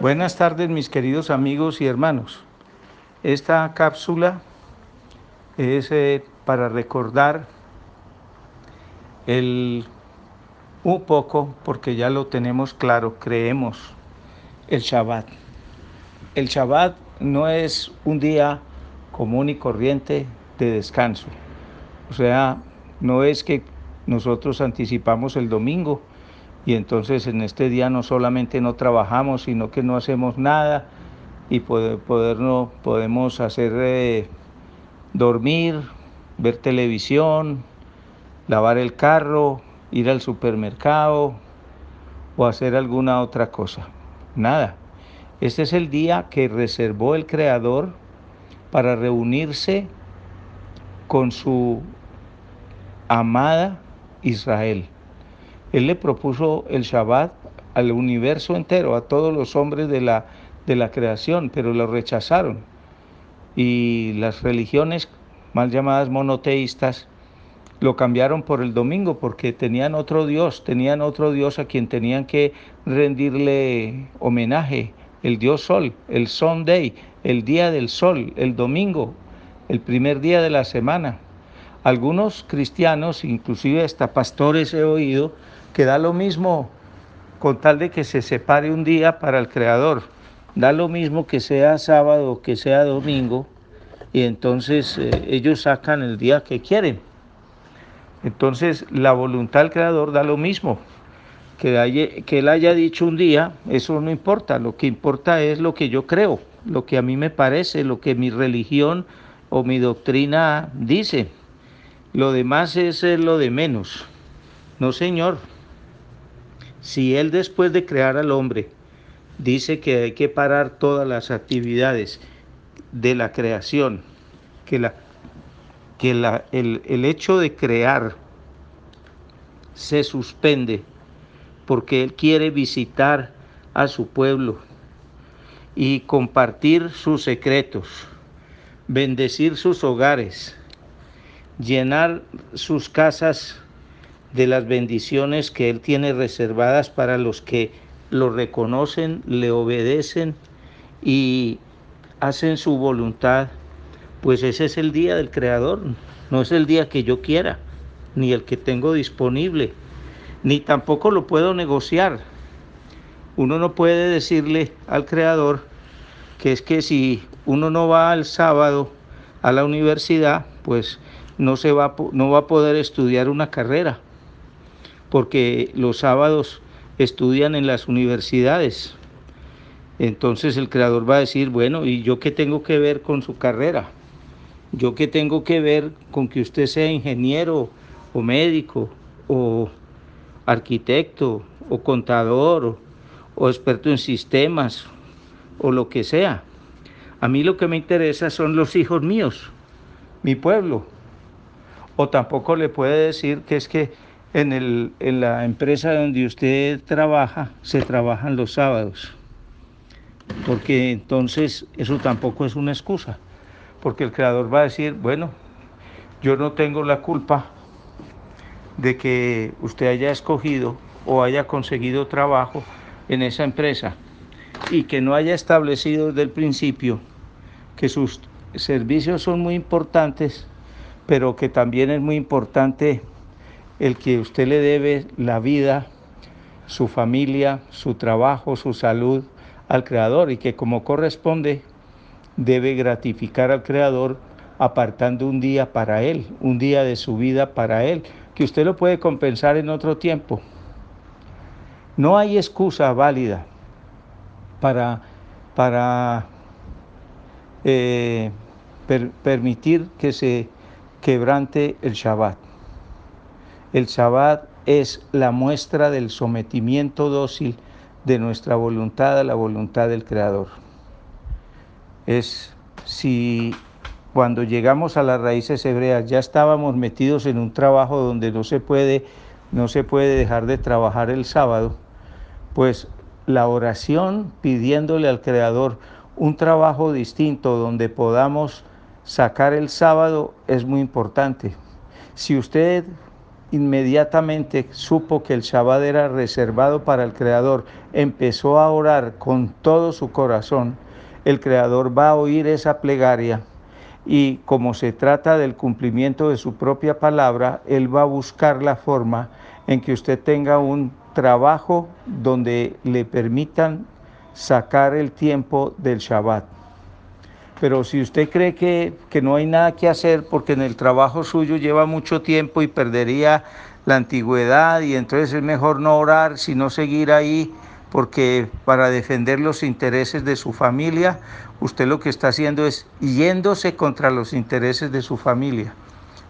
Buenas tardes mis queridos amigos y hermanos. Esta cápsula es eh, para recordar el un poco, porque ya lo tenemos claro, creemos, el Shabbat. El Shabbat no es un día común y corriente de descanso. O sea, no es que nosotros anticipamos el domingo y entonces en este día no solamente no trabajamos, sino que no hacemos nada y poder, no, podemos hacer eh, dormir, ver televisión, lavar el carro, ir al supermercado o hacer alguna otra cosa. Nada. Este es el día que reservó el Creador para reunirse con su amada Israel. Él le propuso el Shabbat al universo entero, a todos los hombres de la, de la creación, pero lo rechazaron. Y las religiones mal llamadas monoteístas lo cambiaron por el domingo porque tenían otro Dios, tenían otro Dios a quien tenían que rendirle homenaje, el Dios Sol, el Sunday, el día del sol, el domingo, el primer día de la semana. Algunos cristianos, inclusive hasta pastores he oído, que da lo mismo con tal de que se separe un día para el Creador. Da lo mismo que sea sábado que sea domingo y entonces eh, ellos sacan el día que quieren. Entonces la voluntad del Creador da lo mismo. Que, que Él haya dicho un día, eso no importa. Lo que importa es lo que yo creo, lo que a mí me parece, lo que mi religión o mi doctrina dice. Lo demás es lo de menos. No, Señor, si Él después de crear al hombre dice que hay que parar todas las actividades de la creación, que, la, que la, el, el hecho de crear se suspende porque Él quiere visitar a su pueblo y compartir sus secretos, bendecir sus hogares, llenar sus casas de las bendiciones que Él tiene reservadas para los que lo reconocen, le obedecen y hacen su voluntad, pues ese es el día del Creador, no es el día que yo quiera, ni el que tengo disponible, ni tampoco lo puedo negociar. Uno no puede decirle al Creador que es que si uno no va al sábado a la universidad, pues no, se va, no va a poder estudiar una carrera porque los sábados estudian en las universidades. Entonces el creador va a decir, bueno, ¿y yo qué tengo que ver con su carrera? ¿Yo qué tengo que ver con que usted sea ingeniero o médico o arquitecto o contador o, o experto en sistemas o lo que sea? A mí lo que me interesa son los hijos míos, mi pueblo. O tampoco le puede decir que es que en, el, en la empresa donde usted trabaja, se trabajan los sábados. Porque entonces eso tampoco es una excusa. Porque el creador va a decir, bueno, yo no tengo la culpa de que usted haya escogido o haya conseguido trabajo en esa empresa y que no haya establecido desde el principio que sus servicios son muy importantes, pero que también es muy importante el que usted le debe la vida, su familia, su trabajo, su salud al Creador y que como corresponde debe gratificar al Creador apartando un día para Él, un día de su vida para Él, que usted lo puede compensar en otro tiempo. No hay excusa válida para, para eh, permitir que se quebrante el Shabbat. El Shabbat es la muestra del sometimiento dócil de nuestra voluntad a la voluntad del Creador. Es si cuando llegamos a las raíces hebreas ya estábamos metidos en un trabajo donde no se puede no se puede dejar de trabajar el sábado, pues la oración pidiéndole al Creador un trabajo distinto donde podamos sacar el sábado es muy importante. Si usted inmediatamente supo que el Shabbat era reservado para el Creador, empezó a orar con todo su corazón, el Creador va a oír esa plegaria y como se trata del cumplimiento de su propia palabra, Él va a buscar la forma en que usted tenga un trabajo donde le permitan sacar el tiempo del Shabbat. Pero si usted cree que, que, no hay nada que hacer porque en el trabajo suyo lleva mucho tiempo y perdería la antigüedad y entonces es mejor no orar, sino seguir ahí porque para defender los intereses de su familia, usted lo que está haciendo es yéndose contra los intereses de su familia.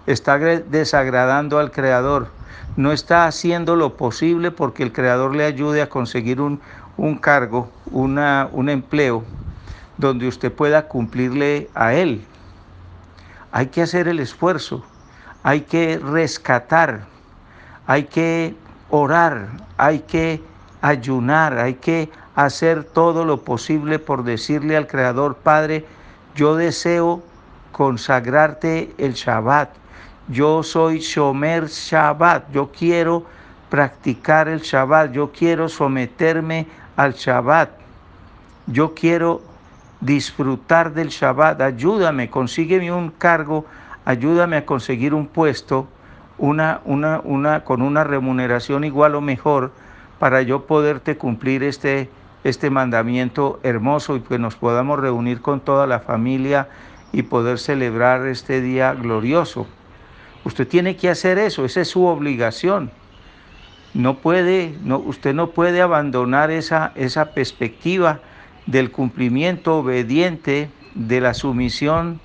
Está desagradando al Creador. No está haciendo lo posible porque el Creador le ayude a conseguir un, un cargo, una, un empleo donde usted pueda cumplirle a Él. Hay que hacer el esfuerzo, hay que rescatar, hay que orar, hay que ayunar, hay que hacer todo lo posible por decirle al Creador, Padre, yo deseo consagrarte el Shabbat. Yo soy Shomer Shabbat. Yo quiero practicar el Shabbat. Yo quiero someterme al Shabbat. Yo quiero disfrutar del Shabbat. Ayúdame, consígueme un cargo, ayúdame a conseguir un puesto, una, una, una, con una remuneración igual o mejor para yo poderte cumplir este, este mandamiento hermoso y que nos podamos reunir con toda la familia y poder celebrar este día glorioso. Usted tiene que hacer eso, esa es su obligación. No puede, no, usted no puede abandonar esa, esa perspectiva del cumplimiento obediente, de la sumisión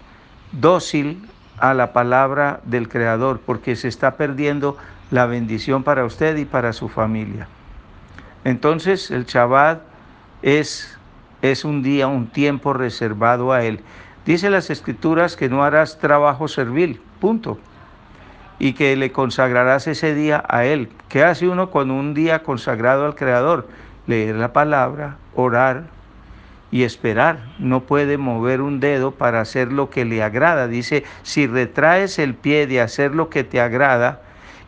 dócil a la palabra del Creador, porque se está perdiendo la bendición para usted y para su familia. Entonces el Shabbat es, es un día, un tiempo reservado a Él. Dice las escrituras que no harás trabajo servil, punto. Y que le consagrarás ese día a Él. ¿Qué hace uno con un día consagrado al Creador? Leer la palabra, orar y esperar. No puede mover un dedo para hacer lo que le agrada. Dice, si retraes el pie de hacer lo que te agrada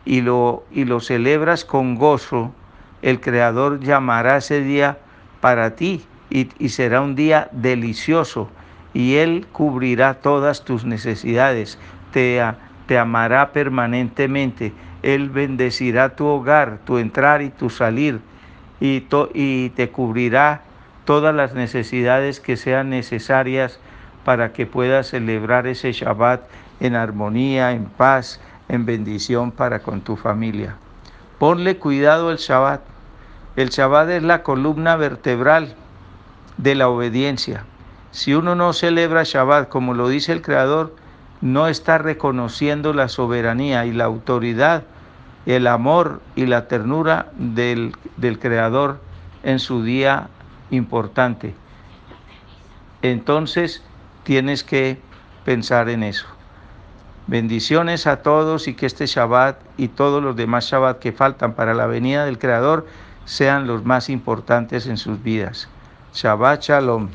y lo, y lo celebras con gozo, el Creador llamará ese día para ti y, será un día delicioso y Él cubrirá todas tus necesidades, te, te amará permanentemente, Él bendecirá tu hogar, tu entrar y tu salir y, y te cubrirá todas las necesidades que sean necesarias para que puedas celebrar ese Shabbat en armonía, en paz, en bendición para con tu familia. Ponle cuidado al Shabbat. El Shabbat es la columna vertebral de la obediencia. Si uno no celebra Shabbat como lo dice el Creador, no está reconociendo la soberanía y la autoridad, el amor y la ternura del, del Creador en su día importante. Entonces tienes que pensar en eso. Bendiciones a todos y que este Shabbat y todos los demás Shabbat que faltan para la venida del Creador sean los más importantes en sus vidas. Shabbat Shalom.